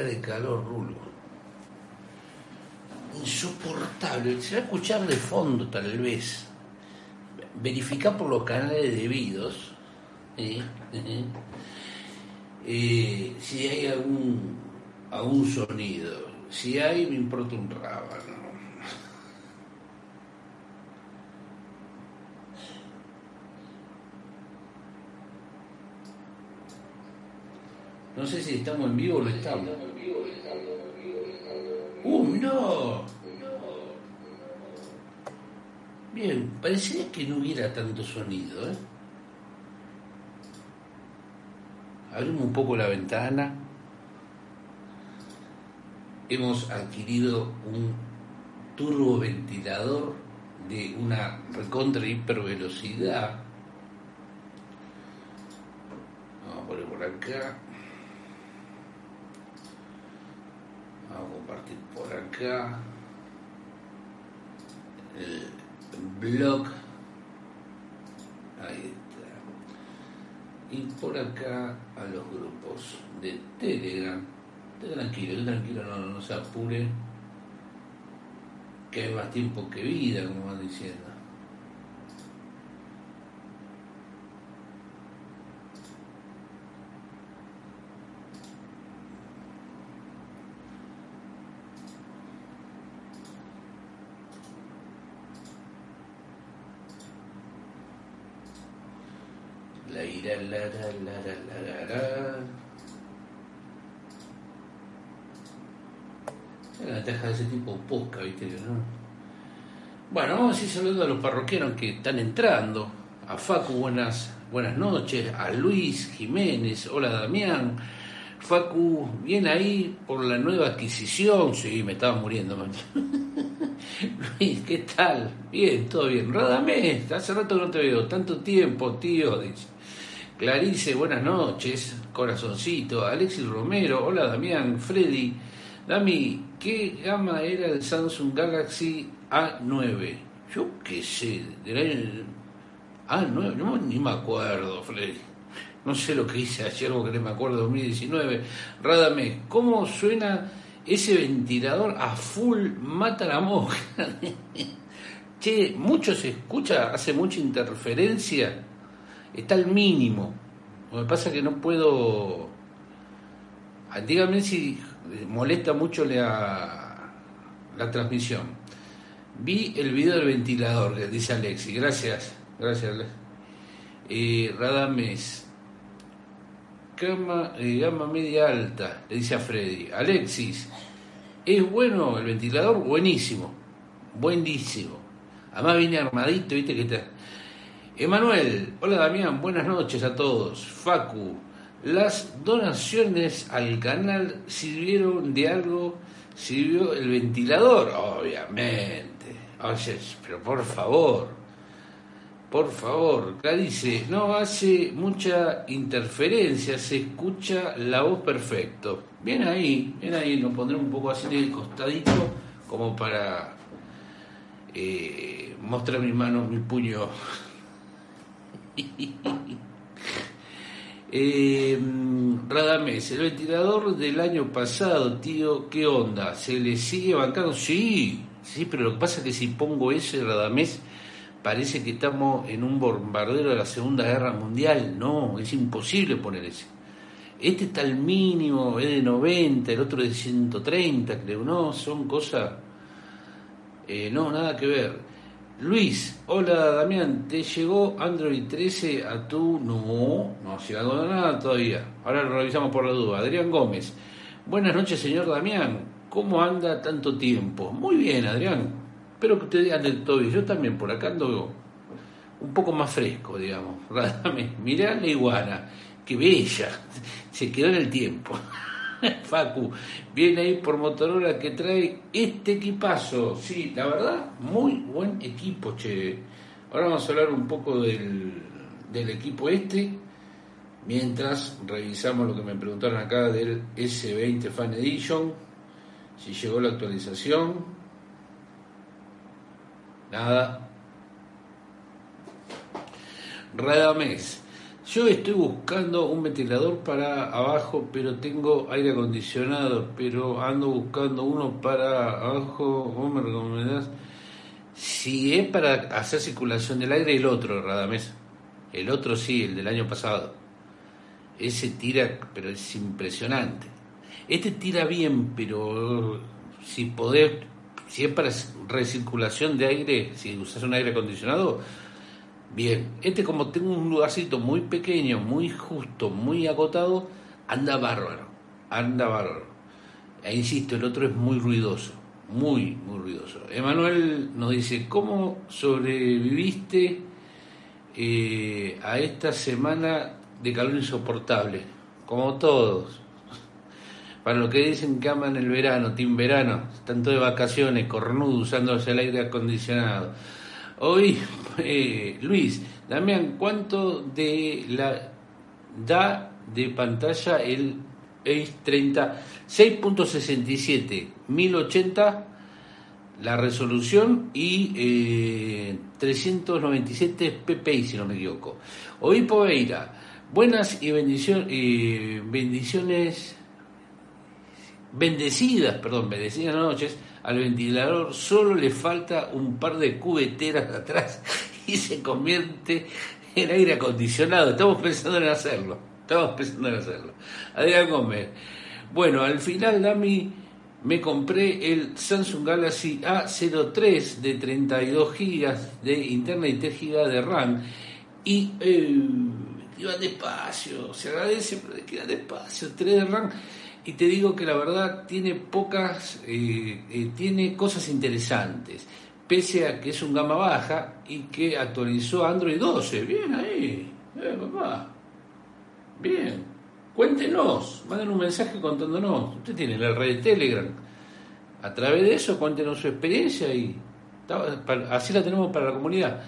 de calor, Rulo. Insoportable. Se va a escuchar de fondo, tal vez. Verifica por los canales debidos. Eh, si hay algún, algún sonido. Si hay, me importa un rábano. No sé si estamos en vivo o no estamos. ¡Uh, no! Bien, parecería que no hubiera tanto sonido, ¿eh? Abrimos un poco la ventana. Hemos adquirido un turboventilador de una recontra hipervelocidad. Vamos a poner por acá. Compartir por acá. El blog. Ahí está. Y por acá a los grupos de Telegram. Tranquilo, tranquilo, no, no se apure. Que hay más tiempo que vida, como van diciendo. La ventaja de ese tipo de posca, ¿viste? ¿no? Bueno, vamos a ir saludando a los parroquianos que están entrando. A Facu, buenas, buenas noches. A Luis Jiménez, hola Damián. Facu, bien ahí por la nueva adquisición. Sí, me estaba muriendo, man. Luis, ¿qué tal? Bien, todo bien. Radamés, hace rato que no te veo. Tanto tiempo, tío. Dice. Clarice, buenas noches. Corazoncito. Alexis Romero, hola Damián. Freddy. Dami, ¿qué gama era el Samsung Galaxy A9? Yo qué sé, del año A9, no, ni me acuerdo, Freddy. No sé lo que hice ayer, porque no me acuerdo, 2019. Radamés, ¿cómo suena ese ventilador a full mata la mosca? che, mucho se escucha, hace mucha interferencia. Está al mínimo. Lo que pasa es que no puedo. Ah, Dígame si molesta mucho la, la transmisión. Vi el video del ventilador, que dice Alexi. Gracias, gracias. Eh, Radames. Gama, eh, gama media alta, le dice a Freddy. Alexis, ¿es bueno el ventilador? Buenísimo, buenísimo. Además viene armadito, viste que está. Emanuel, hola Damián, buenas noches a todos. Facu, las donaciones al canal sirvieron de algo, sirvió el ventilador, obviamente. Oye, pero por favor, por favor, Clarice, no hace mucha interferencia, se escucha la voz perfecto. Bien ahí, bien ahí, nos pondremos un poco así de costadito, como para eh, mostrar mi mano, mi puño. Eh, Radamés, el ventilador del año pasado, tío, ¿qué onda? ¿Se le sigue bancando? Sí, sí, pero lo que pasa es que si pongo ese Radamés, parece que estamos en un bombardero de la Segunda Guerra Mundial. No, es imposible poner ese. Este está al mínimo, es de 90, el otro es de 130, creo. No, son cosas. eh, no, nada que ver. Luis, hola Damián, ¿te llegó Android 13 a tu... No, no ha llegado nada todavía. Ahora lo revisamos por la duda. Adrián Gómez, buenas noches señor Damián, ¿cómo anda tanto tiempo? Muy bien Adrián, espero que usted ande todo bien. Yo también por acá ando un poco más fresco, digamos. Mirá la iguana, qué bella, se quedó en el tiempo. Facu, viene ahí por Motorola que trae este equipazo. Sí, la verdad, muy buen equipo, che. Ahora vamos a hablar un poco del, del equipo este, mientras revisamos lo que me preguntaron acá del S20 Fan Edition, si llegó la actualización. Nada. Radamés. Yo estoy buscando un ventilador para abajo, pero tengo aire acondicionado, pero ando buscando uno para abajo, ¿cómo me recomendás? Si es para hacer circulación del aire, el otro, Radamés. El otro sí, el del año pasado. Ese tira, pero es impresionante. Este tira bien, pero si podés, si es para recirculación de aire, si usas un aire acondicionado, Bien, este como tengo un lugarcito muy pequeño, muy justo, muy acotado, anda bárbaro, anda bárbaro. E insisto, el otro es muy ruidoso, muy, muy ruidoso. Emanuel nos dice, ¿cómo sobreviviste eh, a esta semana de calor insoportable? Como todos. Para los que dicen que aman el verano, team verano, están todos de vacaciones, cornudos, usándose el aire acondicionado Hoy, eh, Luis, Damián, ¿cuánto de la da de pantalla el Ace 30? 6.67, 1080 la resolución y 397 eh, ppi, si no me equivoco. Hoy Poeira, buenas y bendiciones, bendiciones, bendecidas, perdón, bendecidas noches al ventilador solo le falta un par de cubeteras atrás y se convierte en aire acondicionado. Estamos pensando en hacerlo. Estamos pensando en hacerlo. Adrián Gómez. Bueno, al final, Dami, me compré el Samsung Galaxy A03 de 32 GB de internet y 3 GB de RAM. Y eh, iba despacio, se agradece, pero queda despacio, 3 de RAM y te digo que la verdad tiene pocas, eh, eh, tiene cosas interesantes, pese a que es un gama baja y que actualizó Android 12. Bien ahí, eh, papá. Bien. Cuéntenos, manden un mensaje contándonos. Usted tiene la red de Telegram. A través de eso, cuéntenos su experiencia y así la tenemos para la comunidad.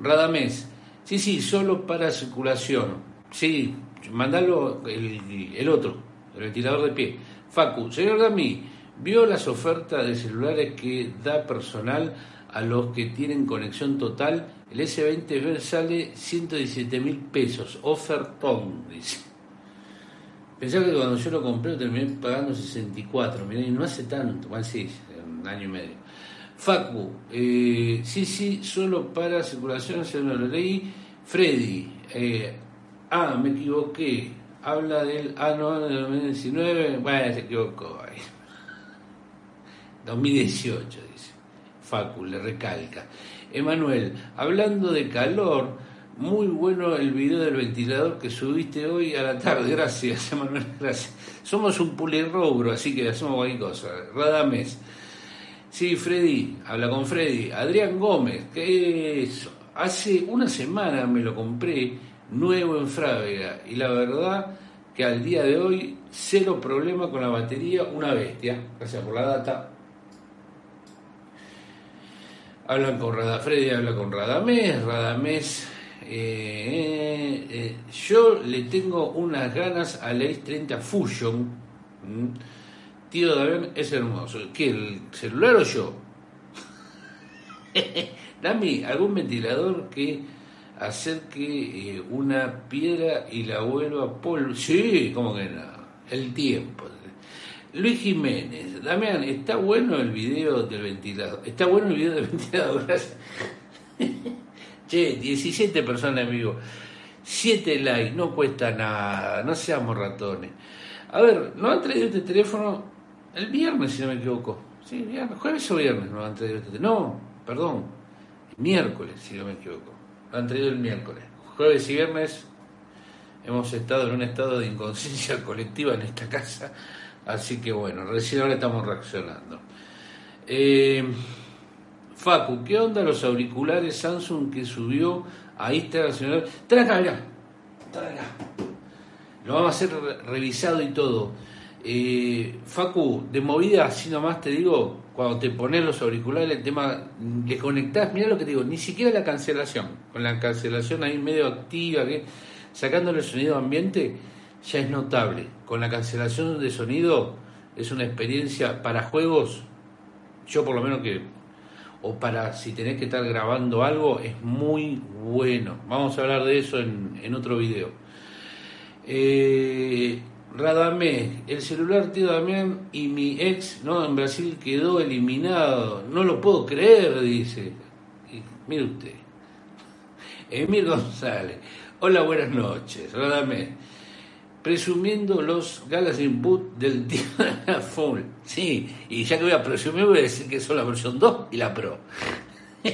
Radamés, sí, sí, solo para circulación. Sí, mandalo el, el otro, el ventilador de pie. Facu, señor Dami, ¿vio las ofertas de celulares que da personal a los que tienen conexión total? El S20 sale 117 mil pesos, ofertón, dice. Pensaba que cuando yo lo compré lo terminé pagando 64, mirá, y no hace tanto, bueno, sí, un año y medio. Facu, eh, sí, sí, solo para circulación, se lo leí. Freddy, eh, ah, me equivoqué, habla del año de 2019, bueno, se equivocó ahí. 2018, dice. Facu, le recalca. Emanuel, hablando de calor, muy bueno el video del ventilador que subiste hoy a la tarde. Gracias, Emanuel, gracias. Somos un pulirrobro, así que hacemos cualquier cosa. Radames. Sí, Freddy, habla con Freddy. Adrián Gómez, que eso. Hace una semana me lo compré nuevo en Frávega y la verdad que al día de hoy cero problema con la batería, una bestia, gracias por la data. Hablan con Radafredi, habla con Radamés, Radamés. Eh, eh, yo le tengo unas ganas al Ace 30 Fusion. Tío David es hermoso. ¿Qué, el celular o yo? Dame algún ventilador que hacer que eh, una piedra y la vuelva polvo. Sí, como que no. El tiempo. Luis Jiménez, Damián, está bueno el video del ventilador. Está bueno el video del ventilador. che, 17 personas vivo. 7 likes, no cuesta nada, no seamos ratones. A ver, ¿no han traído este teléfono el viernes, si no me equivoco? Sí, viernes, jueves o viernes no han traído este teléfono. No, perdón, miércoles, si no me equivoco han traído el miércoles. Jueves y viernes hemos estado en un estado de inconsciencia colectiva en esta casa, así que bueno, recién ahora estamos reaccionando. Eh, Facu, ¿qué onda los auriculares Samsung que subió a Instagram? Trae acá, mirá. acá. Lo vamos a hacer revisado y todo. Eh, Facu, de movida, así nomás te digo, cuando te pones los auriculares, el tema, le conectás, mira lo que digo, ni siquiera la cancelación, con la cancelación ahí medio activa, que sacándole el sonido ambiente, ya es notable. Con la cancelación de sonido es una experiencia para juegos, yo por lo menos que o para si tenés que estar grabando algo, es muy bueno. Vamos a hablar de eso en, otro video. Eh, Radamé, el celular tío Damián y mi ex no en Brasil quedó eliminado. No lo puedo creer, dice. mire usted. Emir González. Hola, buenas noches. Radamé presumiendo los galas input del tío de Full. Sí, y ya que voy a presumir, voy a decir que son la versión 2 y la Pro.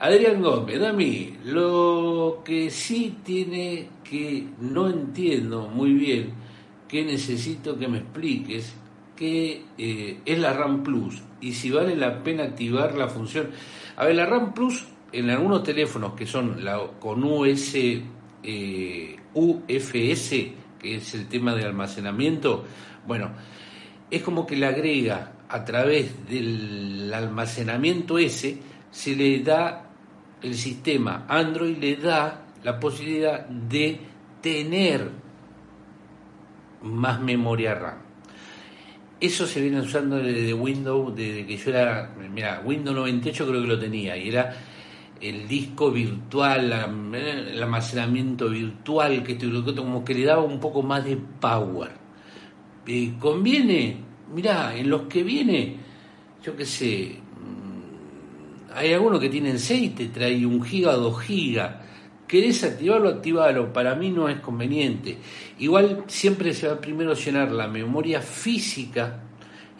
Adrián Gómez, Dami, lo que sí tiene que no entiendo muy bien, que necesito que me expliques, que eh, es la RAM Plus y si vale la pena activar la función. A ver, la RAM Plus en algunos teléfonos que son la, con US eh, UFS, que es el tema de almacenamiento, bueno, es como que le agrega a través del almacenamiento ese, se le da el sistema Android, le da la posibilidad de tener más memoria RAM. Eso se viene usando desde Windows, desde que yo era, mira, Windows 98 creo que lo tenía, y era el disco virtual, el almacenamiento virtual, que como que le daba un poco más de power. ¿Conviene? Mirá, en los que viene, yo qué sé, mm, hay algunos que tienen 6, te trae un giga o 2 gigas. ¿Querés activarlo? Activalo. Para mí no es conveniente. Igual siempre se va primero a llenar la memoria física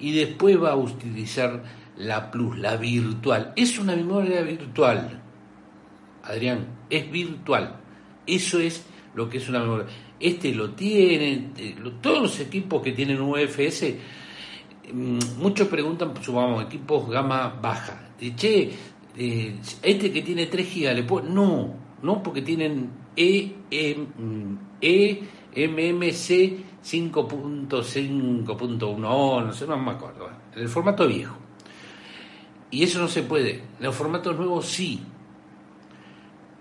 y después va a utilizar la plus, la virtual. Es una memoria virtual Adrián, es virtual. Eso es lo que es una memoria. Este lo tiene, eh, todos los equipos que tienen UFS, mm, muchos preguntan, supongamos, equipos gama baja. Che, eh, este que tiene 3 GB, ¿le puedo? No, no, porque tienen e, e MMC 5.5.1, no sé, no me acuerdo, en el formato viejo. Y eso no se puede. Los formatos nuevos sí.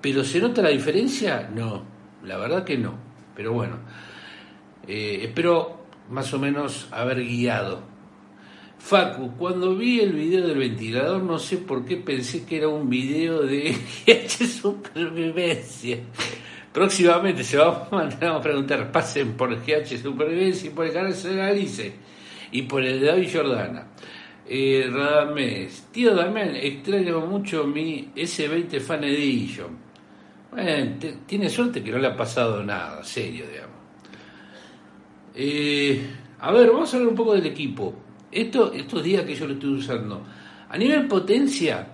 ¿Pero se nota la diferencia? No, la verdad que no. Pero bueno, eh, espero más o menos haber guiado. Facu, cuando vi el video del ventilador, no sé por qué pensé que era un video de GH Supervivencia. Próximamente se va a mandar a preguntar, pasen por GH Supervivencia y por el canal de Alice y por el de David Jordana. Eh, Radamés, tío Damián, extraño mucho mi S20 Fan Edition. Bueno, tiene suerte que no le ha pasado nada, serio, digamos. Eh, a ver, vamos a hablar un poco del equipo. Esto, estos días que yo lo estoy usando. A nivel potencia,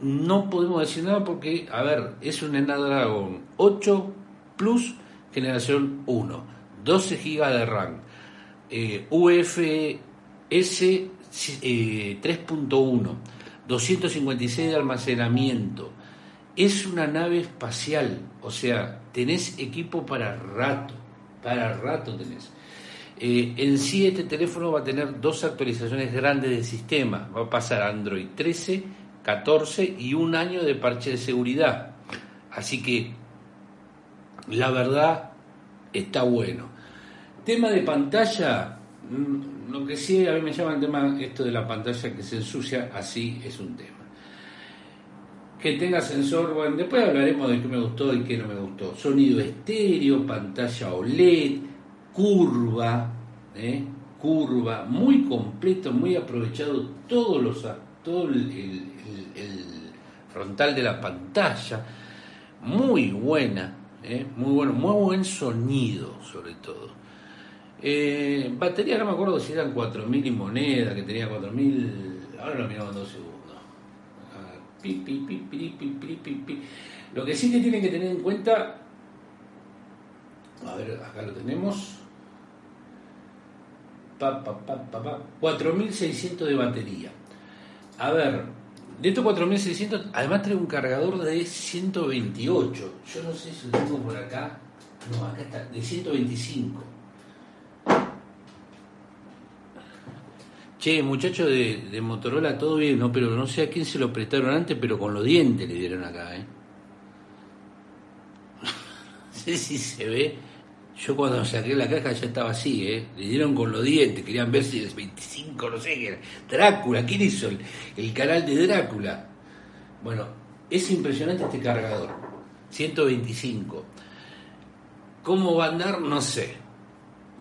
no podemos decir nada porque, a ver, es un Snapdragon 8 Plus generación 1, 12 GB de RAM, eh, UFS 3.1, 256 de almacenamiento, es una nave espacial, o sea, tenés equipo para rato, para rato tenés. Eh, en sí este teléfono va a tener dos actualizaciones grandes de sistema, va a pasar Android 13, 14 y un año de parche de seguridad. Así que la verdad está bueno. Tema de pantalla, mm, lo que sí a mí me llama el tema esto de la pantalla que se ensucia, así es un tema que tenga sensor, bueno, después hablaremos de qué me gustó y qué no me gustó. Sonido estéreo, pantalla OLED, curva, ¿eh? curva, muy completo, muy aprovechado todos los, todo el, frontal de la pantalla, muy buena, ¿eh? muy bueno, muy buen sonido sobre todo. Eh, batería no me acuerdo si eran 4000 y moneda, que tenía 4000, ahora lo miramos dos segundos. Lo que sí que tienen que tener en cuenta, a ver, acá lo tenemos, 4600 de batería. A ver, de estos 4600, además trae un cargador de 128. Yo no sé si lo tengo por acá. No, acá está, de 125. Che, muchacho de, Motorola, todo bien, ¿no? Pero no sé a quién se lo prestaron antes, pero con los dientes le dieron acá, ¿eh? no sé si se ve. Yo cuando saqué la caja ya estaba así, ¿eh? Le dieron con los dientes, querían ver si es 25, no sé qué era. Drácula, ¿quién hizo el, canal de Drácula? Bueno, es impresionante este cargador. 125. ¿Cómo va a andar? No sé.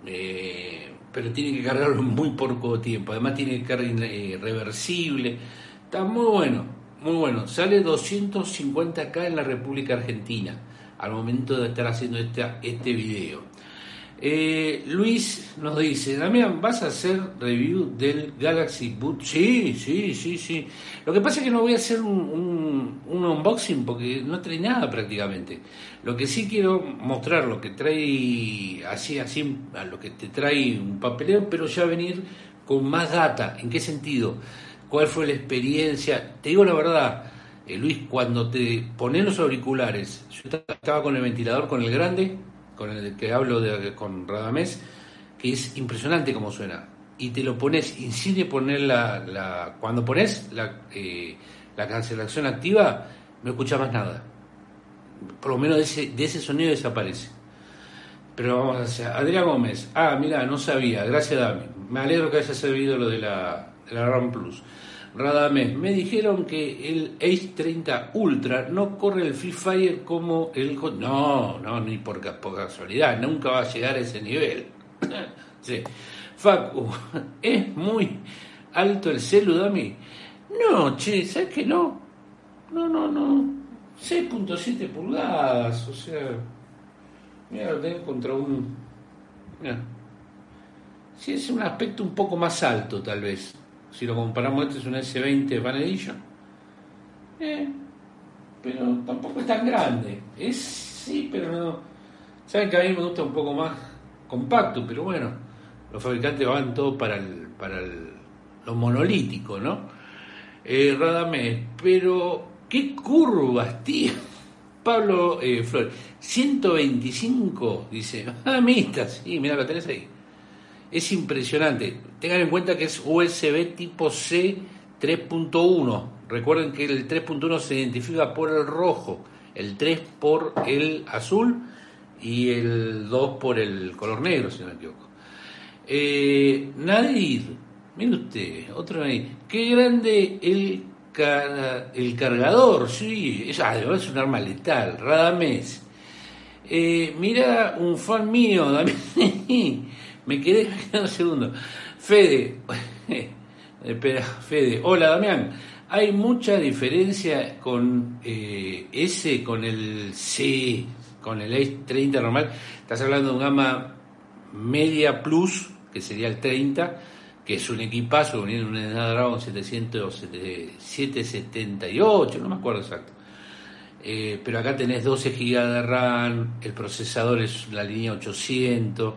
Eh, pero tiene que cargarlo en muy poco tiempo. Además tiene carga eh, reversible. Está muy bueno, muy bueno. Sale 250k en la República Argentina al momento de estar haciendo este, este video. Eh, Luis nos dice, Damián, ¿vas a hacer review del Galaxy Boot? Sí, sí, sí, sí. Lo que pasa es que no voy a hacer un, un, unboxing porque no trae nada prácticamente. Lo que sí quiero mostrar, lo que trae, así, así, a lo que te trae un papeleo, pero ya venir con más data. ¿En qué sentido? ¿Cuál fue la experiencia? Te digo la verdad, eh, Luis, cuando te pones los auriculares, yo estaba con el ventilador, con el grande, con el que hablo de, con Radamés, que es impresionante como suena. Y te lo pones, incide poner la, la cuando pones la, eh, la cancelación activa, no escuchas más nada. Por lo menos de ese, de ese sonido desaparece. Pero vamos a hacer. Adrián Gómez, ah, mira, no sabía, gracias Dami. Me alegro que haya servido lo de la, de la RAM Plus. Radamés, me dijeron que el Ace 30 Ultra no corre el Free Fire como el... No, no, ni por, casualidad, nunca va a llegar a ese nivel. sí. Facu, ¿es muy alto el celu, Dami? No, che, ¿sabes que no? No, no, no. 6.7 pulgadas, o sea... Mira, lo tengo contra un... Mira. Sí, es un aspecto un poco más alto, tal vez. Si lo comparamos, este es un S20 Fan Edition. Pero tampoco es tan grande. Es sí, pero no. Saben que a mí me gusta un poco más compacto, pero bueno, los fabricantes van todo para el, para el, lo monolítico, ¿no? Eh, Radamés, pero qué curvas, tío. Pablo eh, Flores, 125, dice. Ah, mista, sí, mira, lo tenés ahí. Es impresionante. Tengan en cuenta que es USB tipo C 3.1. Recuerden que el 3.1 se identifica por el rojo, el 3 por el azul y el 2 por el color negro, si no me equivoco. Eh, Nadir, mire usted, otro ahí. Qué grande el, el cargador, sí, es, es un arma letal. Radamés. Eh, mira un fan mío, me quedé un segundo. Fede, espera, Fede, hola Damián, hay mucha diferencia con eh, S, con el C, con el A30 normal. Estás hablando de un gama media plus, que sería el 30, que es un equipazo, un Snapdragon 778, no me acuerdo exacto. Eh, pero acá tenés 12 GB de RAM, el procesador es la línea 800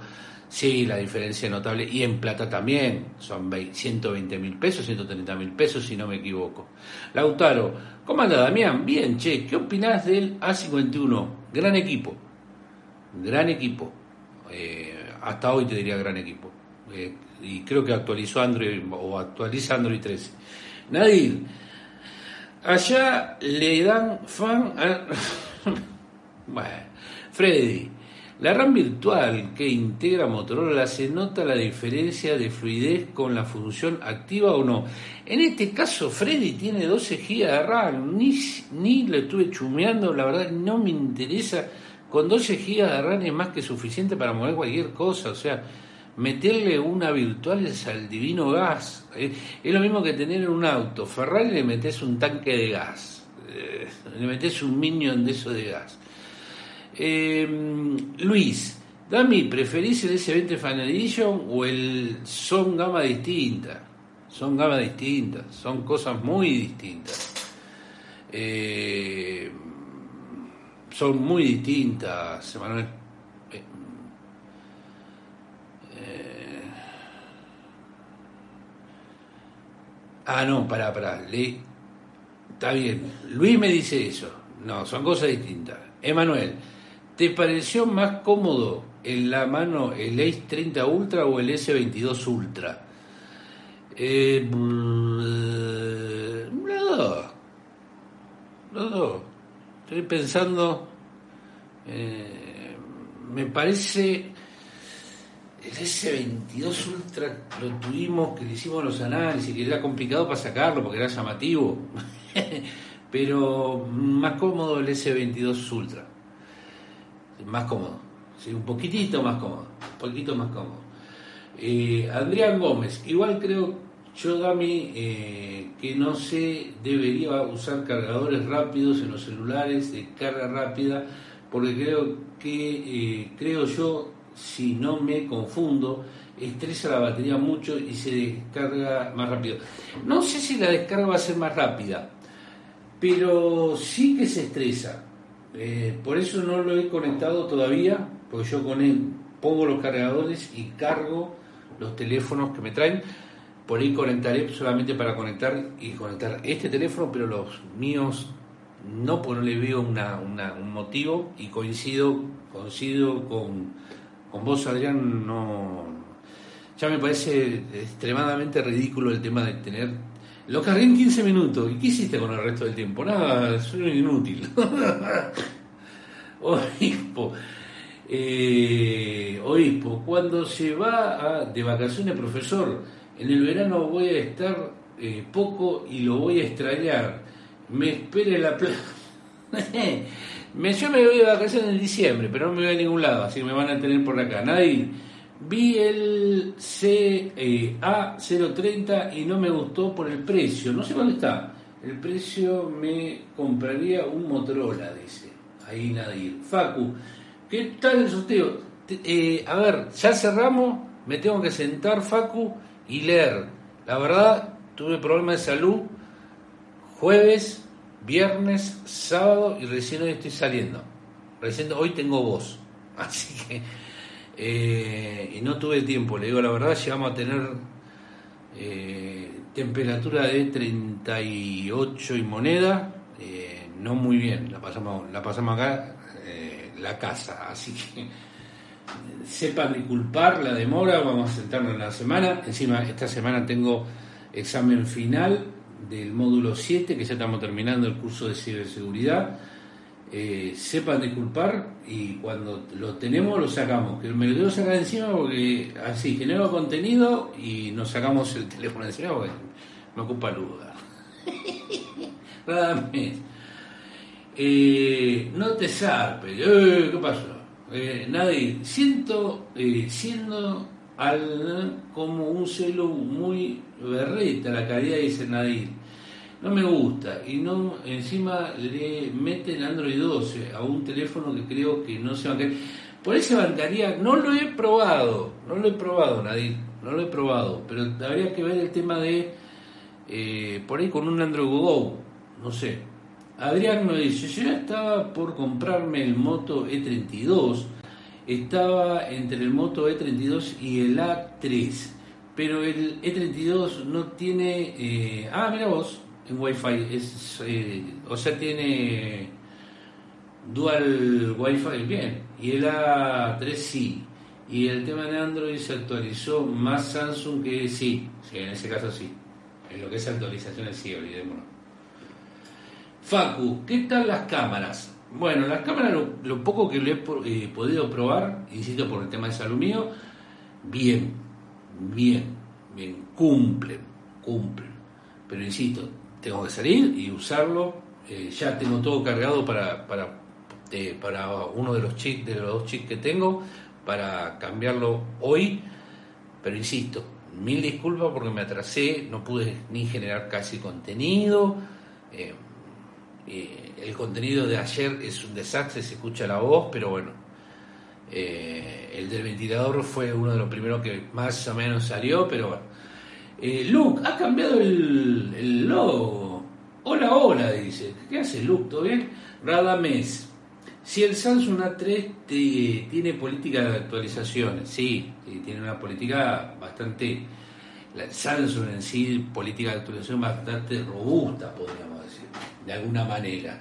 Sí, la diferencia es notable. Y en plata también. Son 120 mil pesos, 130 mil pesos, si no me equivoco. Lautaro, ¿cómo anda Damián? Bien, che. ¿Qué opinás del A51? Gran equipo. Gran equipo. Eh, hasta hoy te diría gran equipo. Eh, y creo que actualizó Android o actualiza Android 13. Nadir, allá le dan fan a... bueno, Freddy. La RAM virtual que integra Motorola se nota la diferencia de fluidez con la función activa o no. En este caso, Freddy tiene 12 GB de RAM, ni, ni lo estuve chumeando, la verdad no me interesa. Con 12 GB de RAM es más que suficiente para mover cualquier cosa, o sea, meterle una virtual es al divino gas. Eh, es lo mismo que tener un auto. Ferrari le metes un tanque de gas, eh, le metes un minion de eso de gas. Eh, Luis, Dami, ¿preferís el S20 Fan Edition o el son gama distinta? Son gama distintas, son cosas muy distintas. Eh, son muy distintas, Emanuel. Eh, eh, ah, no, pará, pará. Le, está bien. Luis me dice eso. No, son cosas distintas. Emanuel, ¿Te pareció más cómodo en la mano el Ace 30 Ultra o el S22 Ultra? Eh, mm, los dos. Los. Estoy pensando. Eh, me parece. El S22 Ultra lo tuvimos, que le hicimos los análisis, que era complicado para sacarlo porque era llamativo. Pero más cómodo el S22 Ultra. Más cómodo. Un poquitito más cómodo. Un poquito más cómodo. Eh, Adrián Gómez, igual creo yo, Dami, eh, que no se debería usar cargadores rápidos en los celulares de carga rápida, porque creo que, eh, creo yo, si no me confundo, estresa la batería mucho y se descarga más rápido. No sé si la descarga va a ser más rápida, pero sí que se estresa. Eh, por eso no lo he conectado todavía, porque yo con él pongo los cargadores y cargo los teléfonos que me traen. Por ahí conectaré solamente para conectar y conectar este teléfono, pero los míos no, porque no le veo un motivo y coincido, coincido con, con vos, Adrián, no, ya me parece extremadamente ridículo el tema de tener... Lo cargué en 15 minutos. ¿Y qué hiciste con el resto del tiempo? Nada, soy inútil. obispo, eh, obispo, cuando se va de vacaciones, profesor, en el verano voy a estar eh, poco y lo voy a extrañar. Me espere la playa. yo me voy de vacaciones en diciembre, pero no me voy a ningún lado, así que me van a tener por acá. Nadie Vi el CA030 y no me gustó por el precio. No sé dónde está. El precio me compraría un Motorola, dice. Ahí Nadir. Facu, ¿qué tal el sorteo? Eh, a ver, ya cerramos. Me tengo que sentar, Facu, y leer. La verdad, tuve problemas de salud. Jueves, viernes, sábado y recién hoy estoy saliendo. Recién hoy tengo voz. Así que eh, y no tuve tiempo, le digo la verdad, llegamos a tener eh, temperatura de 38 y moneda, eh, no muy bien, la pasamos, la pasamos acá, la casa, así que sepan disculpar la demora, vamos a sentarnos en la semana, encima esta semana tengo examen final del módulo 7, que ya estamos terminando el curso de ciberseguridad, eh, sepan disculpar y cuando lo tenemos lo sacamos. Que me lo debo sacar encima porque así genero contenido y nos sacamos el teléfono encima porque me ocupa lugar. Nada más. Eh, no te zarpes. Eh, ¿Qué pasó? nadie. Siento siendo al, como un celo muy berreta la calidad dice Nadir no me gusta. Y no encima le meten Android 12 a un teléfono que creo que no se va a caer. Por eso bancaría, no lo he probado, no lo he probado, Nadir, no lo he probado, pero habría que ver el tema de eh, por ahí con un Android Go, no sé. Adrián me dice, yo ya estaba por comprarme el Moto E32, estaba entre el Moto E32 y el A3, pero el E32 no tiene... Eh, ah, mira vos, Wi-Fi. Es, eh, o sea, tiene dual Wi-Fi, bien. Y el A3 sí. Y el tema de Android se actualizó más Samsung que sí. En ese caso sí. En lo que es actualizaciones sí, olvidémonos. Facu, ¿qué tal las cámaras? Bueno, las cámaras, lo, poco que lo he eh, podido probar, insisto por el tema de salud mío, bien, bien, bien, cumplen, cumplen. Pero insisto, tengo que salir y usarlo. Eh, ya tengo todo cargado para, para, eh, para uno de los chips, de los dos chips que tengo, para cambiarlo hoy. Pero insisto, mil disculpas porque me atrasé, no pude ni generar casi contenido. Eh, el contenido de ayer es un desastre, se escucha la voz, pero bueno. el del ventilador fue uno de los primeros que más o menos salió, pero bueno eh, Luke, ha cambiado el, logo. Hola, hola, dice. ¿Qué hace Luke? ¿Todo bien? Radames. Si el Samsung A3 tiene política de actualizaciones, sí, tiene una política bastante. Samsung en sí, política de actualización bastante robusta, podríamos decir, de alguna manera.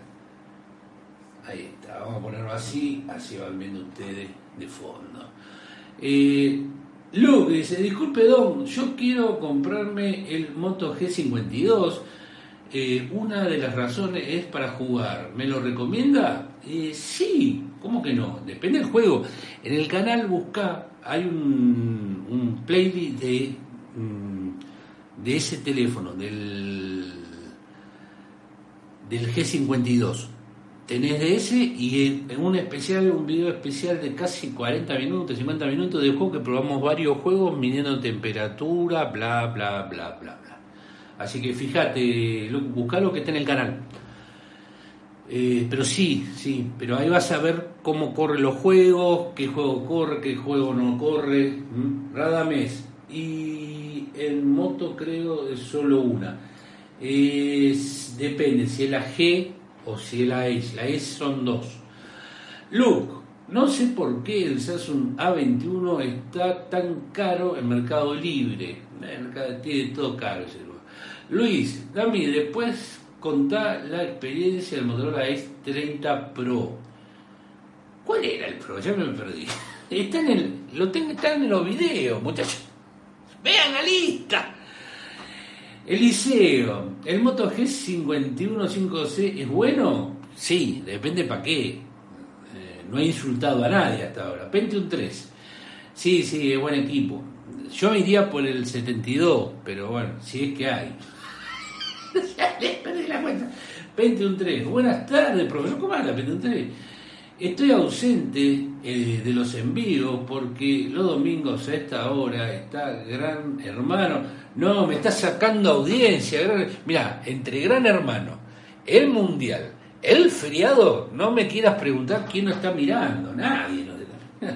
Ahí está, vamos a ponerlo así, así van viendo ustedes de fondo. Eh, Luke dice, disculpe Don, yo quiero comprarme el Moto G52. Eh, una de las razones es para jugar. ¿Me lo recomienda? Eh, sí, ¿cómo que no? Depende del juego. En el canal busca hay un, un playlist de, mm, de ese teléfono, del, del G52. Tenés de ese y en un especial, un video especial de casi 40 minutos, 50 minutos de juego que probamos varios juegos midiendo temperatura, bla, bla, bla, bla, bla. Así que fíjate, busca lo que está en el canal. Eh, pero sí, sí, pero ahí vas a ver cómo corren los juegos, qué juego corre, qué juego no corre. Radames. Y en moto creo es solo una. Depende si es la G o si la S. La S son dos. Luke, no sé por qué el Samsung A21 está tan caro en Mercado Libre. Tiene todo caro ese Luis, Dami, después contá la experiencia del Motorola S30 Pro. ¿Cuál era el Pro? Ya me perdí. Está en el, lo tengo, está en los videos, muchachos. Vean la lista. Eliseo, ¿el Moto G515C es bueno? Sí, depende para qué. Eh, no he insultado a nadie hasta ahora. Pentium 3. Sí, sí, es buen equipo. Yo me iría por el 72, pero bueno, si es que hay. cuenta. 21.3. Buenas tardes, profesor. ¿Cómo anda, 21.3? Estoy ausente eh, de los envíos porque los domingos a esta hora está Gran Hermano. No, me está sacando audiencia. Mira, entre Gran Hermano, el Mundial, el feriado, no me quieras preguntar quién no está mirando. Nadie. No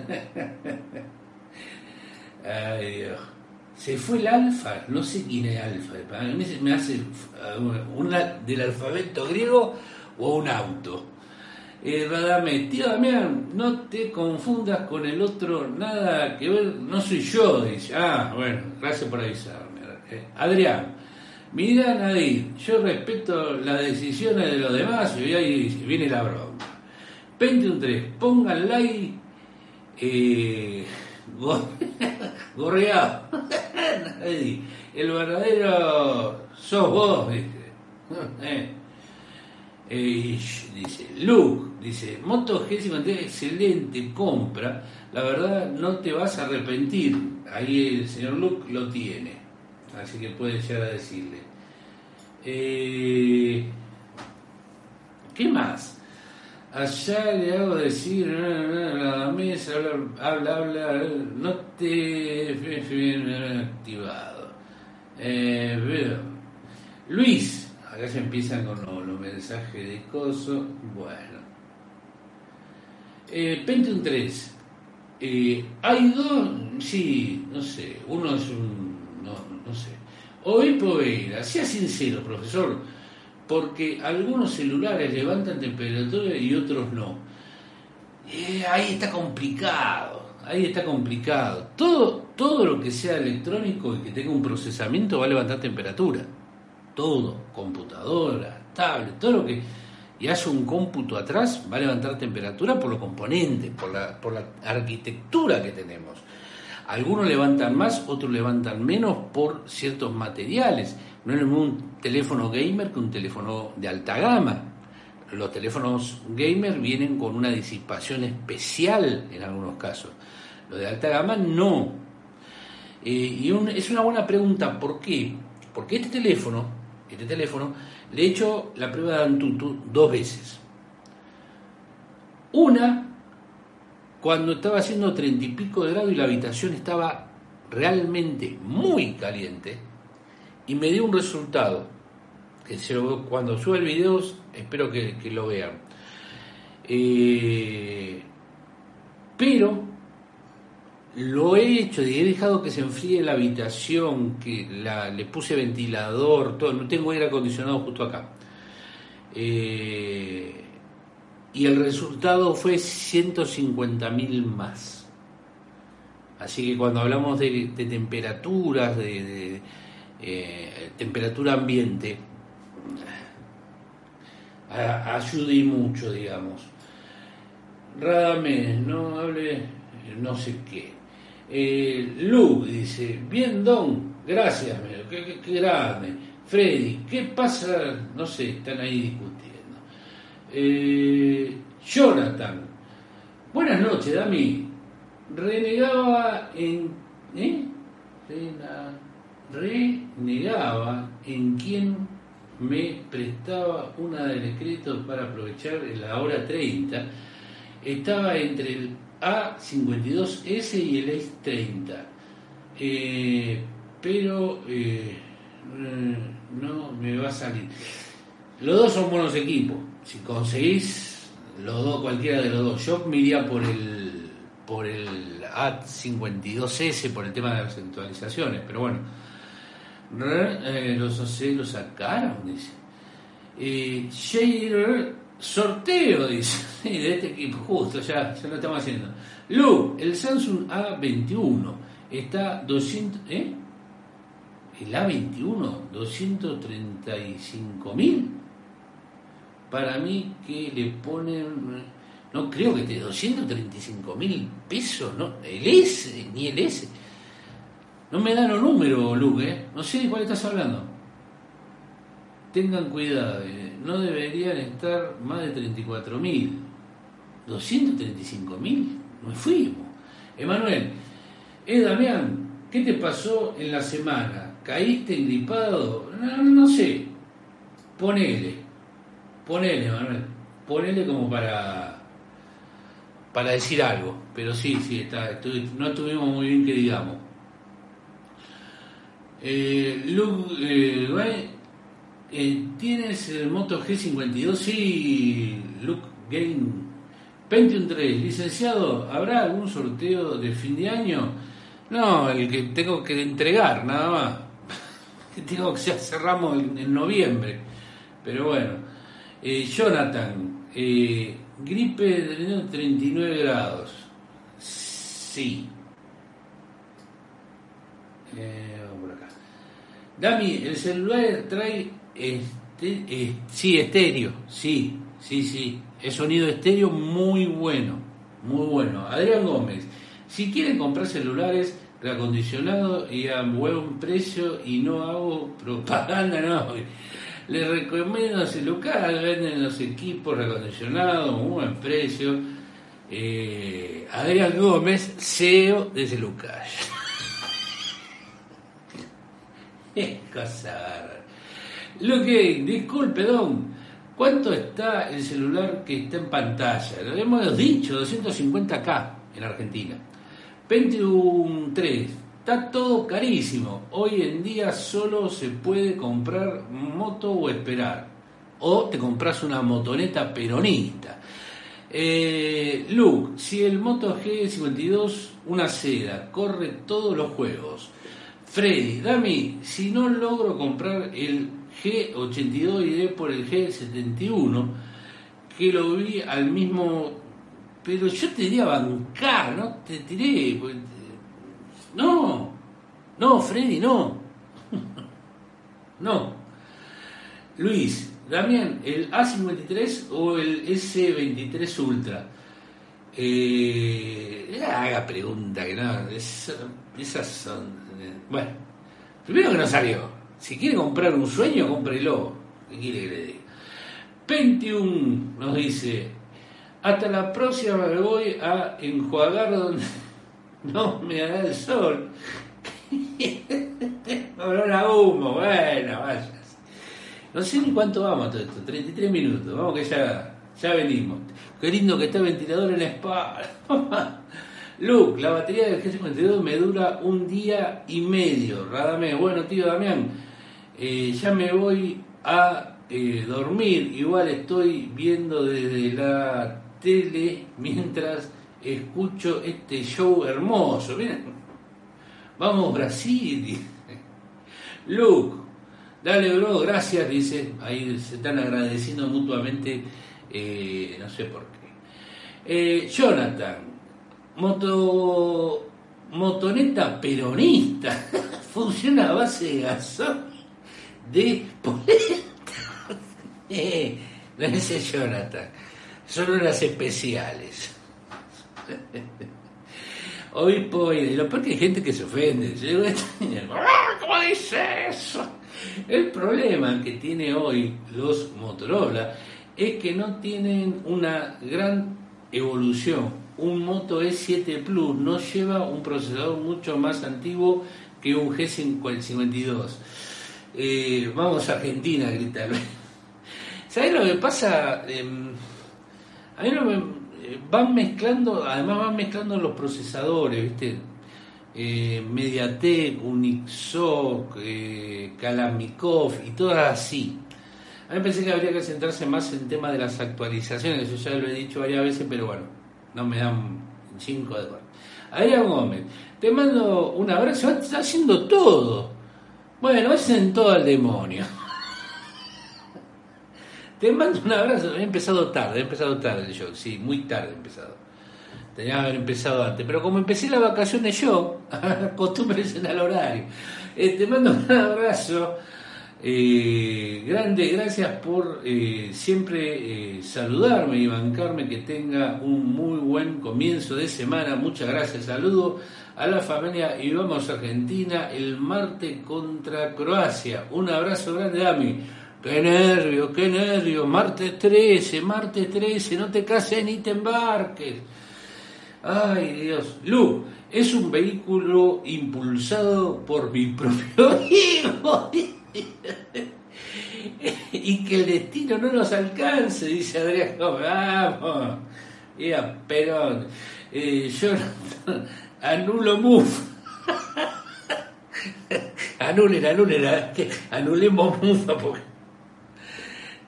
Ay, Dios. Se fue el alfa, no sé quién es alfa. A mí me hace una del alfabeto griego o un auto. Eh, tío Damián, no te confundas con el otro, nada que ver, no soy yo, dice. Ah, bueno, gracias por avisarme. Eh, Adrián, mira Nadir, yo respeto las decisiones de los demás y ahí viene la broma. 21.3, pongan like. Eh, gorreado. el verdadero sos vos, eh. Eh, dice, Luke, dice, Moto G50 excelente compra, la verdad no te vas a arrepentir. Ahí el señor Luke lo tiene, así que puede llegar a decirle. Eh, ¿Qué más? Allá le hago decir, la mesa, habla, habla, no te activado. Eh, Luis, acá se empiezan con los, mensajes de coso. Bueno. Eh, Pentium 3. Eh, hay dos, sí, no sé, uno es un, no, no sé. Hoy Povera, sea sincero, profesor porque algunos celulares levantan temperatura y otros no. Eh, ahí está complicado, ahí está complicado. Todo, todo lo que sea electrónico y que tenga un procesamiento va a levantar temperatura. Todo, computadora, tablet, todo lo que y hace un cómputo atrás va a levantar temperatura por los componentes, por la, por la arquitectura que tenemos. Algunos levantan más, otros levantan menos por ciertos materiales. No es un teléfono gamer que un teléfono de alta gama. Los teléfonos gamer vienen con una disipación especial en algunos casos. Los de alta gama no. Eh, y es una buena pregunta, ¿por qué? Porque este teléfono, este teléfono, le he hecho la prueba de Antutu dos veces. Una, cuando estaba haciendo treinta y pico de grado y la habitación estaba realmente muy caliente, y me dio un resultado, que cuando sube el video espero que, lo vean. Eh, pero lo he hecho y he dejado que se enfríe la habitación, que le puse ventilador, todo, no tengo aire acondicionado justo acá. Eh, y el resultado fue 150.000 más. Así que cuando hablamos de, temperaturas, de eh, temperatura ambiente, ayude mucho, digamos. Radamés, no hable, no sé qué. Eh, Lu dice, bien Don, gracias, qué, grande. Freddy, ¿qué pasa? No sé, están ahí discutiendo. Eh, Jonathan, buenas noches, Dami. renegaba en. ¿Eh? renegaba en quien me prestaba una del escrito para aprovechar la hora 30. Estaba entre el A52S y el S30. Eh, pero eh, no me va a salir. Los dos son buenos equipos. Si conseguís los dos, cualquiera de los dos, yo me por el por el A52S por el tema de las actualizaciones, pero bueno, eh, los, lo sacaron, dice. Eh, sorteo, dice, de este equipo, justo, ya, lo estamos haciendo. Lu, el Samsung A21 está 200, ¿eh? El A21, 235 mil. Para mí que le ponen, no creo que esté 235 mil pesos, no, el S, ni el S. No me dan los números, Luke, ¿eh? no sé de cuál estás hablando. Tengan cuidado, eh, no deberían estar más de 34 mil. 235 mil, nos fuimos. Emanuel, eh, Damián, ¿qué te pasó en la semana? ¿Caíste engripado? No, no sé. Ponele. Ponele, Manuel. Ponele como para para decir algo. Pero sí, sí, está, no estuvimos muy bien que digamos. Eh, Luke, eh, eh, ¿tienes el Moto G52? Sí, Luke Game Pentium 3. Licenciado, ¿habrá algún sorteo de fin de año? No, el que tengo que entregar, nada más. Digo que ya cerramos en, noviembre. Pero bueno. Eh, Jonathan, eh, gripe de 39 grados. Sí. Eh, vamos por acá. Dami, el celular trae este, sí, estéreo. Sí, sí, sí. Es sonido estéreo muy bueno. Muy bueno. Adrián Gómez, si quieren comprar celulares, reacondicionado y a buen precio y no hago propaganda, no. Les recomiendo ese local, venden los equipos reacondicionados, a buen precio. Eh, Adrián Gómez, CEO de ese es cosa Lo que, disculpe, don, ¿cuánto está el celular que está en pantalla? Lo hemos dicho, 250K en Argentina. Pentium 3, está todo carísimo. Hoy en día solo se puede comprar moto o esperar. O te compras una motoneta peronista. Eh, Luke, si el Moto G52, una seda, corre todos los juegos. Freddy, Dami, si no logro comprar el G82 iré por el G71, que lo vi al mismo pero yo te diría bancar, no te tiré. Pues, no, no, Freddy, no. no. Luis, Damián, ¿el A53 o el S23 Ultra? Eh, haga pregunta que no. esas son. Bueno, primero que no salió. Si quiere comprar un sueño, cómprelo. ¿Qué quiere que le diga? Pentium nos dice: hasta la próxima me voy a enjuagar donde no me hará el sol. Olor a humo, bueno, vaya. No sé ni cuánto vamos todo esto, 33 minutos, vamos que ya, ya venimos. Qué lindo que está el ventilador en la espalda. Luke, la batería del G52 me dura un día y medio. Radame, bueno tío Damián, eh, ya me voy a eh, dormir. Igual estoy viendo desde la tele mientras escucho este show hermoso. Miren, vamos Brasil. Luke, dale bro, gracias, dice. Ahí se están agradeciendo mutuamente, eh, no sé por qué. Jonathan, moto, motoneta peronista, funciona a base de gasón de polenta. eh, ese Jonathan son unas especiales. Hoy y lo peor que hay gente que se ofende. ¿Cómo dice eso? El problema que tiene hoy los Motorola es que no tienen una gran evolución un Moto E7 Plus no lleva un procesador mucho más antiguo que un G52. Eh, vamos a Argentina gritar. ¿Sabes lo que pasa? Em, a mí no me, eh, van mezclando, además van mezclando los procesadores, ¿viste? Eh, Mediatek, Unixoc, eh, Kalamikov y todas así. A mí parece que habría que centrarse más en el tema de las actualizaciones, eso ya lo he dicho varias veces, pero bueno, no me dan cinco de bueno. Adrián Gómez, te mando un abrazo, está haciendo todo. Bueno, es en todo el demonio. Te mando un abrazo. He empezado tarde, he empezado tarde yo, sí, muy tarde he empezado. Tenía que haber empezado antes. Pero como empecé las vacaciones yo, acostumbres en el horario. Eh, te mando un abrazo. Eh, grande, gracias por eh, siempre saludarme y bancarme, que tenga un muy buen comienzo de semana. Muchas gracias, saludo a la familia y vamos a Argentina el martes contra Croacia. Un abrazo grande, Dami. Qué nervio, qué nervio. Martes 13, martes 13, no te cases ni te embarques. Ay, Dios. Lu, es un vehículo impulsado por mi propio hijo. y que el destino no nos alcance, dice Adrián. Vamos. Ya, pero eh, yo anulo MUF. anulen, anulen, anulemos MUFA porque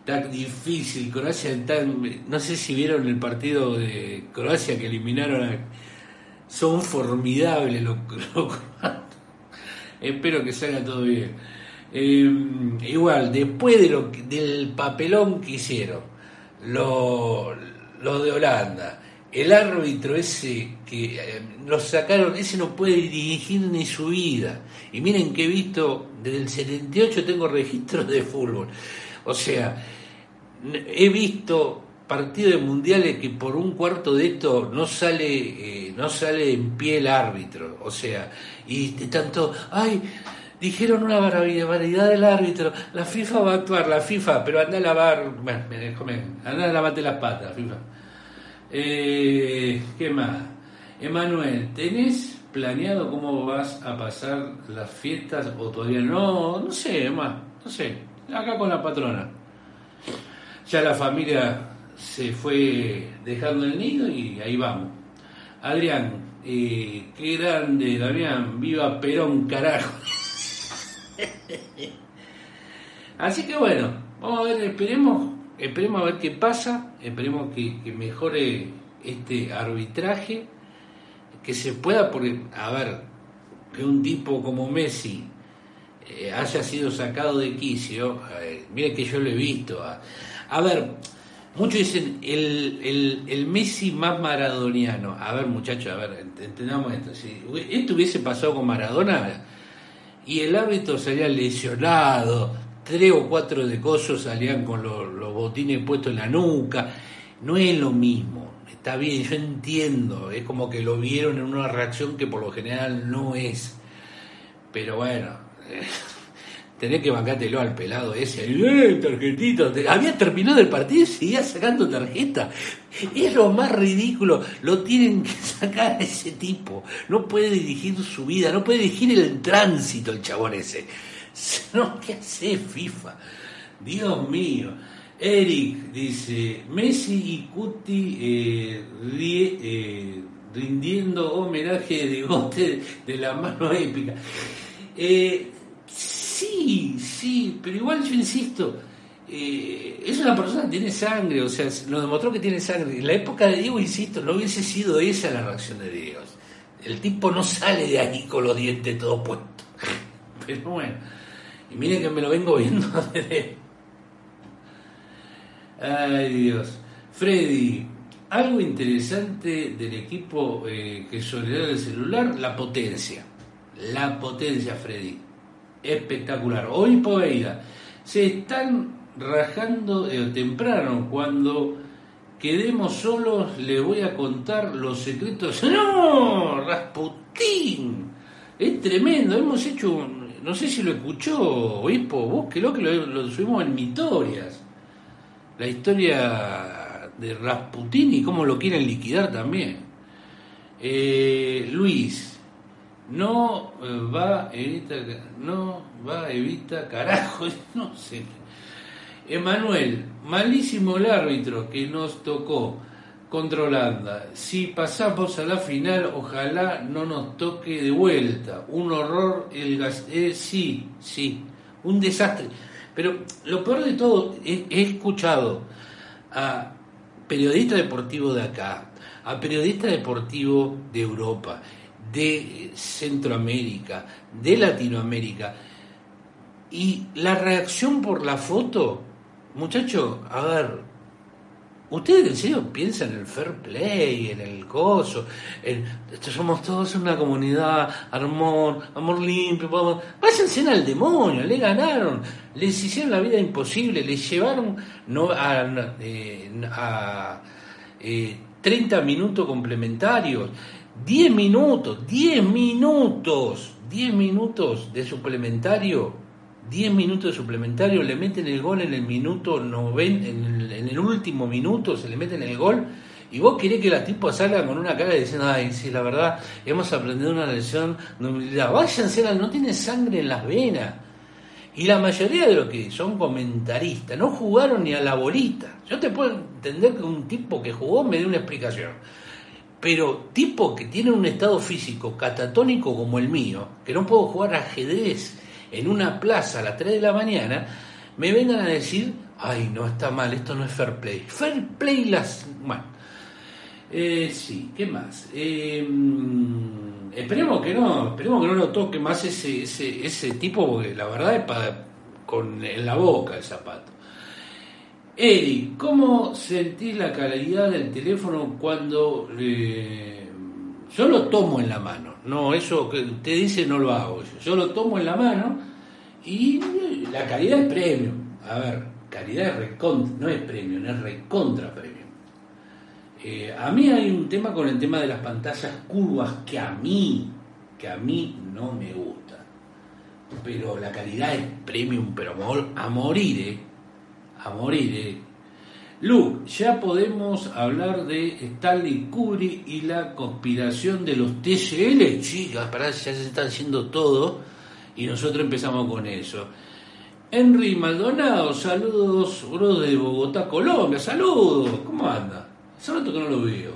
tan difícil. Croacia tan. No sé si vieron el partido de Croacia que eliminaron a. Son formidables los, croatas. Espero que salga todo bien. Em, igual, después de lo, del papelón que hicieron, los lo de Holanda, el árbitro ese que eh, lo sacaron, ese no puede dirigir ni su vida. Y miren que he visto, desde el 78 tengo registros de fútbol. O sea, he visto partidos de mundiales que por un cuarto de esto no sale eh, no sale en pie el árbitro o sea y tanto ay dijeron una barbaridad del árbitro la FIFA va a actuar la FIFA pero anda a lavar bueno me anda a lavarte las patas FIFA eh, qué más Emanuel tenés planeado cómo vas a pasar las fiestas o todavía no no sé no sé. Acá con la patrona. Ya la familia se fue dejando el nido y ahí vamos. Adrián, eh, qué grande, Damián, viva Perón, carajo. Así que bueno, vamos a ver, esperemos, esperemos a ver qué pasa, esperemos que, mejore este arbitraje, que se pueda, porque, a ver, que un tipo como Messi eh, haya sido sacado de quicio, mire que yo lo he visto, a, a ver, muchos dicen el, el, Messi más maradoniano. A ver, muchachos, a ver, entendamos esto. Si esto hubiese pasado con Maradona y el árbitro salía lesionado, tres o cuatro de cosos salían con los, botines puestos en la nuca, no es lo mismo. Está bien, yo entiendo, es como que lo vieron en una reacción que por lo general no es. Pero bueno, tenés que bancártelo al pelado ese, ¡eh, tarjetito! Había terminado el partido y seguía sacando tarjeta. Es lo más ridículo, lo tienen que sacar a ese tipo. No puede dirigir su vida, no puede dirigir el tránsito el chabón ese. No, ¿qué hace FIFA? Dios mío. Eric dice, Messi y Cuti eh, eh, rindiendo homenaje de bote de la mano épica. Eh, Sí, sí, pero igual yo insisto, eh, es una persona que tiene sangre, o sea, lo demostró que tiene sangre. En la época de Diego, insisto, no hubiese sido esa la reacción de Diego. El tipo no sale de ahí con los dientes todos puestos. Pero bueno, y miren que me lo vengo viendo desde... Ay Dios. Freddy, algo interesante del equipo eh, que solidario del celular, la potencia. La potencia, Freddy espectacular. Hoy Poeira se están rajando eh, temprano cuando quedemos solos le voy a contar los secretos. ¡No! Rasputín. Es tremendo. Hemos hecho, no sé si lo escuchó, Obispo, búsquelo que lo, subimos en Mitorias. La historia de Rasputín y cómo lo quieren liquidar también. Eh, Luis, no eh, va evita, no va evita carajo, no sé. Emanuel, malísimo el árbitro que nos tocó contra Holanda. Si pasamos a la final, ojalá no nos toque de vuelta. Un horror, el gas, eh, sí, sí, un desastre. Pero lo peor de todo, he, he escuchado a periodistas deportivos de acá, a periodistas deportivos de Europa, de Centroamérica, de Latinoamérica. Y la reacción por la foto, muchachos, a ver, ¿ustedes en serio piensan en el fair play, en el coso? En, somos todos una comunidad, amor, amor limpio, vamos, váyanse al demonio, le ganaron, les hicieron la vida imposible, les llevaron no, a, eh, a eh, 30 minutos complementarios, 10 minutos, 10 minutos, 10 minutos de suplementario, 10 minutos de suplementario, le meten el gol en el minuto 90, en el, último minuto se le meten el gol. Y vos querés que la tipo salga con una cara diciendo, ay, sí, la verdad, hemos aprendido una lección de humildad. Váyanse, no tiene sangre en las venas. Y la mayoría de los que son comentaristas no jugaron ni a la bolita. Yo te puedo entender que un tipo que jugó me dé una explicación. Pero tipo que tiene un estado físico catatónico como el mío, que no puedo jugar ajedrez en una plaza a las 3 de la mañana, me vengan a decir, ay, no, está mal, esto no es fair play. Fair play las... Bueno, eh, sí, ¿qué más? Eh, Esperemos que no, esperemos que no lo toque más ese, ese, ese tipo, porque la verdad es para con en la boca el zapato. Eri, ¿cómo sentís la calidad del teléfono cuando eh, yo lo tomo en la mano? No, eso que usted dice no lo hago yo. Lo tomo en la mano y la calidad es premio. A ver, calidad es recontra, no es premio, es recontra premio. Eh, a mí hay un tema con el tema de las pantallas curvas que a mí, que a mí no me gusta. Pero la calidad es premium, pero a morir, eh. A morir, eh. Luke, ya podemos hablar de Stanley Kubrick y la conspiración de los TCL. Chicas, para ya se está haciendo todo y nosotros empezamos con eso. Henry Maldonado, saludos, bro de Bogotá, Colombia, saludos, ¿cómo anda? Hace que no lo veo.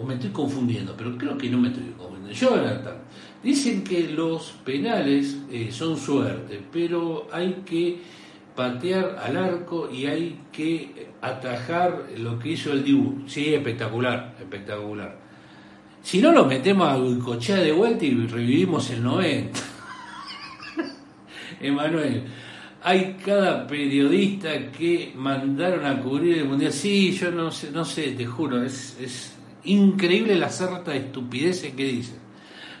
O me estoy confundiendo, pero creo que no me estoy confundiendo. Jonathan, dicen que los penales eh, son suerte, pero hay que patear al arco y hay que atajar lo que hizo el Dibu. Sí, espectacular, espectacular. Si no, lo metemos a cochea de vuelta y revivimos el 90. Emanuel, hay cada periodista que mandaron a cubrir el mundial. Sí, yo no sé, no sé, te juro, es, es increíble la sarta de estupideces que dicen.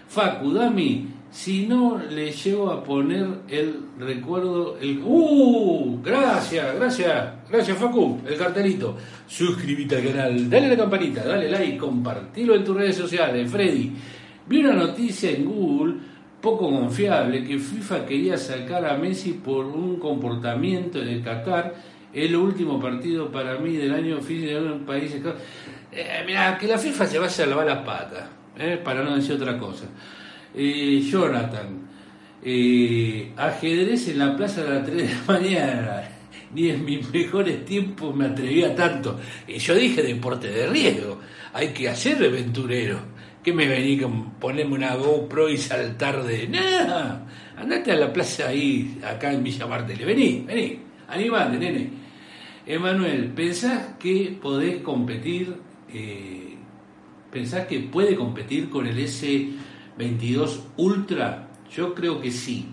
Facu, Dami, si no le llego a poner el recuerdo, el. ¡Uh! Gracias, gracias, gracias Facu, el cartelito. Suscríbete al canal, dale la campanita, dale like, compartilo en tus redes sociales. Freddy, vi una noticia en Google poco confiable que FIFA quería sacar a Messi por un comportamiento en el Qatar, el último partido para mí del año de un país. Eh, mira, que la FIFA se vaya a lavar las patas, eh, para no decir otra cosa. Eh, Jonathan, ajedrez en la plaza a las 3 de la mañana. Ni en mis mejores tiempos me atrevía tanto. Y yo dije deporte de riesgo, hay que hacer aventurero. ¿Qué me vení con ponerme una GoPro y saltar de.? Nada, andate a la plaza ahí, acá en Villa Martelli. Vení, vení, animate, nene. Emanuel, ¿pensás que podés competir? Eh, ¿Pensás que puede competir con el S22 Ultra? Yo creo que sí.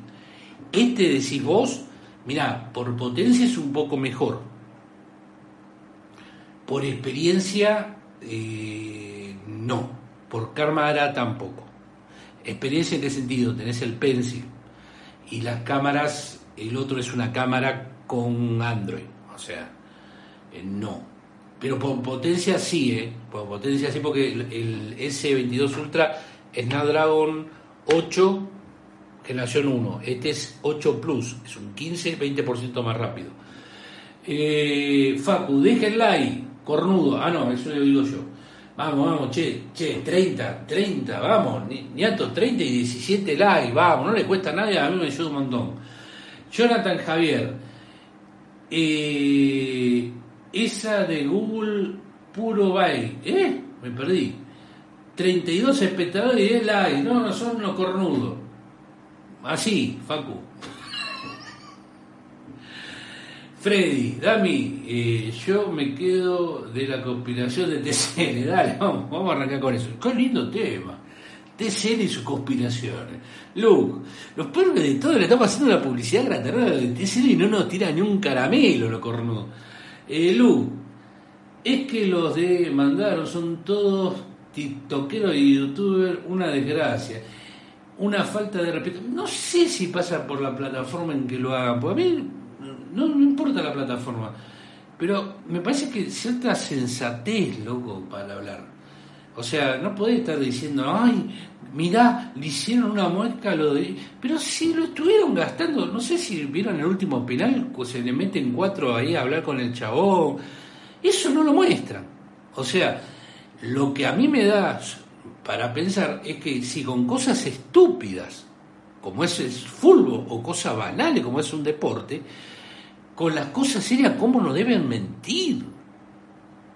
Este decís vos, mirá, por potencia es un poco mejor. Por experiencia, eh, no por cámara tampoco. ¿Experiencia en qué sentido? Tenés el Pencil y las cámaras, el otro es una cámara con Android, o sea, eh, no. Pero por potencia sí, ¿eh? Por potencia sí, porque el, S22 Ultra Snapdragon 8 generación 1. Este es 8 Plus, es un 15-20% más rápido. Eh, Facu, dejen like, cornudo. Ah, no, eso lo digo yo. Vamos, vamos, che, che, 30, 30, vamos, Niato, 30 y 17 likes, vamos, no le cuesta a nadie, a mí me ayuda un montón. Jonathan Javier, eh, esa de Google Puro Bay, ¿eh? Me perdí. 32 espectadores y 10 likes, no, no son unos cornudos. Así, Facu. Freddy, Dami, eh, yo me quedo de la conspiración de TCN. Dale, vamos, vamos a arrancar con eso. Qué lindo tema. TCN y sus conspiraciones. Luke, los perros de todo le estamos haciendo la publicidad gratuita de TCN y no nos tira ni un caramelo, lo cornudo. Eh, Luke, es que los de Mandaron son todos tiktokeros y youtubers una desgracia. Una falta de respeto. No sé si pasa por la plataforma en que lo hagan, porque a mí no, no importa la plataforma, pero me parece que cierta sensatez, loco, para hablar. O sea, no podés estar diciendo, ay, mirá, le hicieron una muesca lo de... Pero si lo estuvieron gastando, no sé si vieron el último penal, se le meten cuatro ahí a hablar con el chabón. Eso no lo muestran. O sea, lo que a mí me da para pensar es que si con cosas estúpidas, como es el fútbol, o cosas banales, como es un deporte, con las cosas serias, ¿cómo nos deben mentir?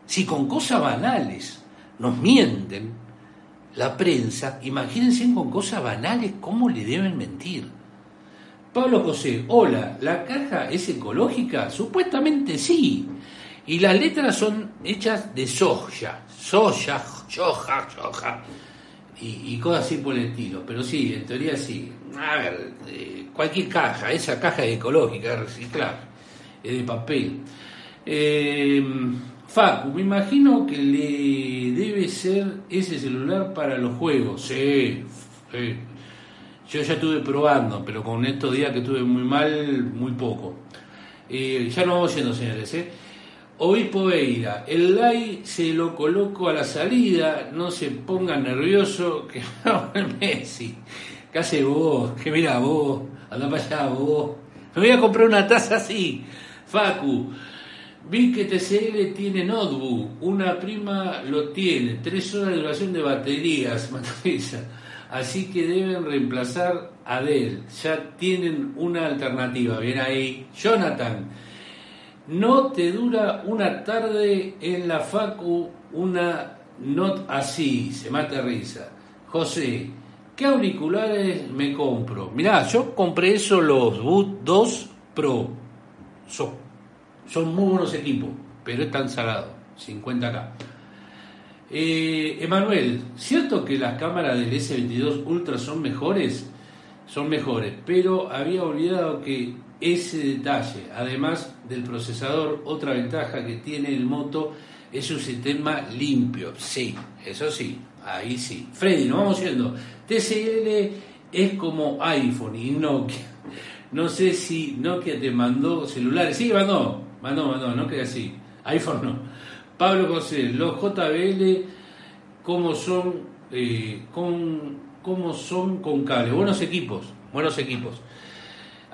Si con cosas banales nos mienten la prensa, imagínense con cosas banales cómo le deben mentir. Pablo José, hola, ¿la caja es ecológica? Supuestamente sí. Y las letras son hechas de soja, soja, soja, soja, y, cosas así por el estilo. Pero sí, en teoría sí. A ver, eh, cualquier caja, esa caja es ecológica, reciclar de papel. Eh, Facu, me imagino que le debe ser ese celular para los juegos. Sí, yo ya estuve probando, pero con estos días que estuve muy mal, muy poco. Eh, ya no vamos yendo, señores. ¿eh? Obispo Beira, el like se lo coloco a la salida, no se ponga nervioso, que no Messi. ¿Qué hace vos? Que mira vos, anda para allá vos. Me voy a comprar una taza así. Facu, vi que TCL tiene notebook, una prima lo tiene, tres horas de duración de baterías, Así que deben reemplazar a Dell. Ya tienen una alternativa. Bien ahí. Jonathan, no te dura una tarde en la Facu una not así. Se mata risa. José, ¿qué auriculares me compro? Mirá, yo compré eso los Boot 2 Pro. Son son muy buenos equipos, pero están salados, 50K. Eh, Emanuel, ¿cierto que las cámaras del S22 Ultra son mejores? Son mejores, pero había olvidado que ese detalle, además del procesador, otra ventaja que tiene el Moto es un sistema limpio. Sí, eso sí, ahí sí. Freddy, nos vamos yendo. TCL es como iPhone y Nokia. No sé si Nokia te mandó celulares. Sí, mandó. Mandó, mandó, no queda así. iPhone no. Pablo José, los JBL, ¿cómo son, eh, con, cómo son con cable? Buenos equipos, buenos equipos.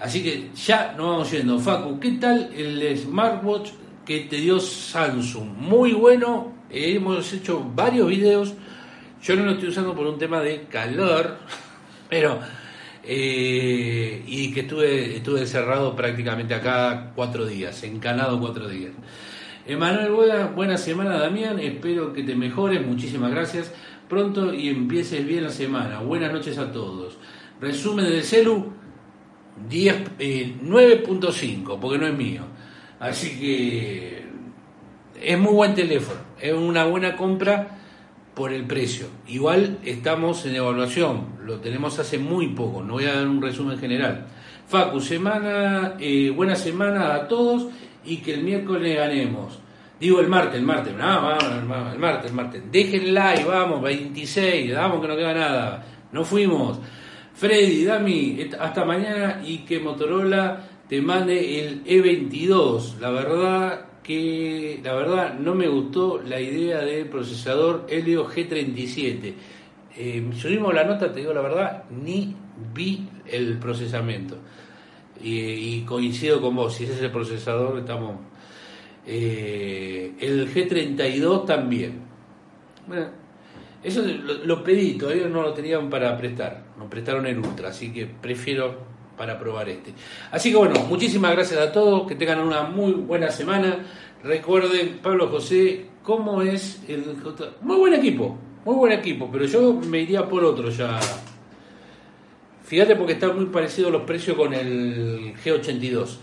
Así que ya nos vamos yendo. Facu, ¿qué tal el smartwatch que te dio Samsung? Muy bueno, hemos hecho varios videos. Yo no lo estoy usando por un tema de calor, pero eh, y que estuve, estuve encerrado prácticamente acá cuatro días, encanado cuatro días. Emanuel, buena, buena semana Damián, espero que te mejores, muchísimas gracias. Pronto y empieces bien la semana. Buenas noches a todos. Resumen del celu 10, 9.5, eh, porque no es mío. Así que es muy buen teléfono, es una buena compra por el precio. Igual estamos en evaluación, lo tenemos hace muy poco, no voy a dar un resumen general. Facu, semana, eh, buena semana a todos y que el miércoles ganemos. Digo el martes, el martes, el martes, el martes. Dejen like, vamos, 26, vamos que no queda nada. No fuimos. Freddy, Dami, hasta mañana y que Motorola te mande el E22. La verdad que la verdad no me gustó la idea del procesador Helio G37. Eh, subimos la nota, te digo la verdad, ni vi el procesamiento. Y, coincido con vos, si ese es el procesador, estamos... Eh, el G32 también. Bueno, eso lo, lo pedí, todavía no lo tenían para prestar. Nos prestaron el Ultra, así que prefiero para probar este. Así que bueno, muchísimas gracias a todos, que tengan una muy buena semana. Recuerden, Pablo José, cómo es el... Muy buen equipo, muy buen equipo, pero yo me iría por otro ya. Fíjate porque está muy parecido los precios con el G82.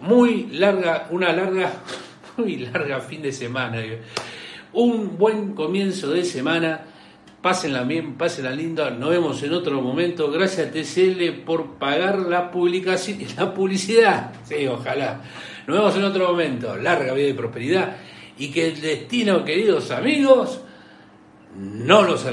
Muy larga, una larga, muy larga fin de semana. Un buen comienzo de semana. Pásenla bien, pásenla linda. Nos vemos en otro momento. Gracias a TCL por pagar la publicación, la publicidad. Sí, ojalá. Nos vemos en otro momento. Larga vida y prosperidad. Y que el destino, queridos amigos, no los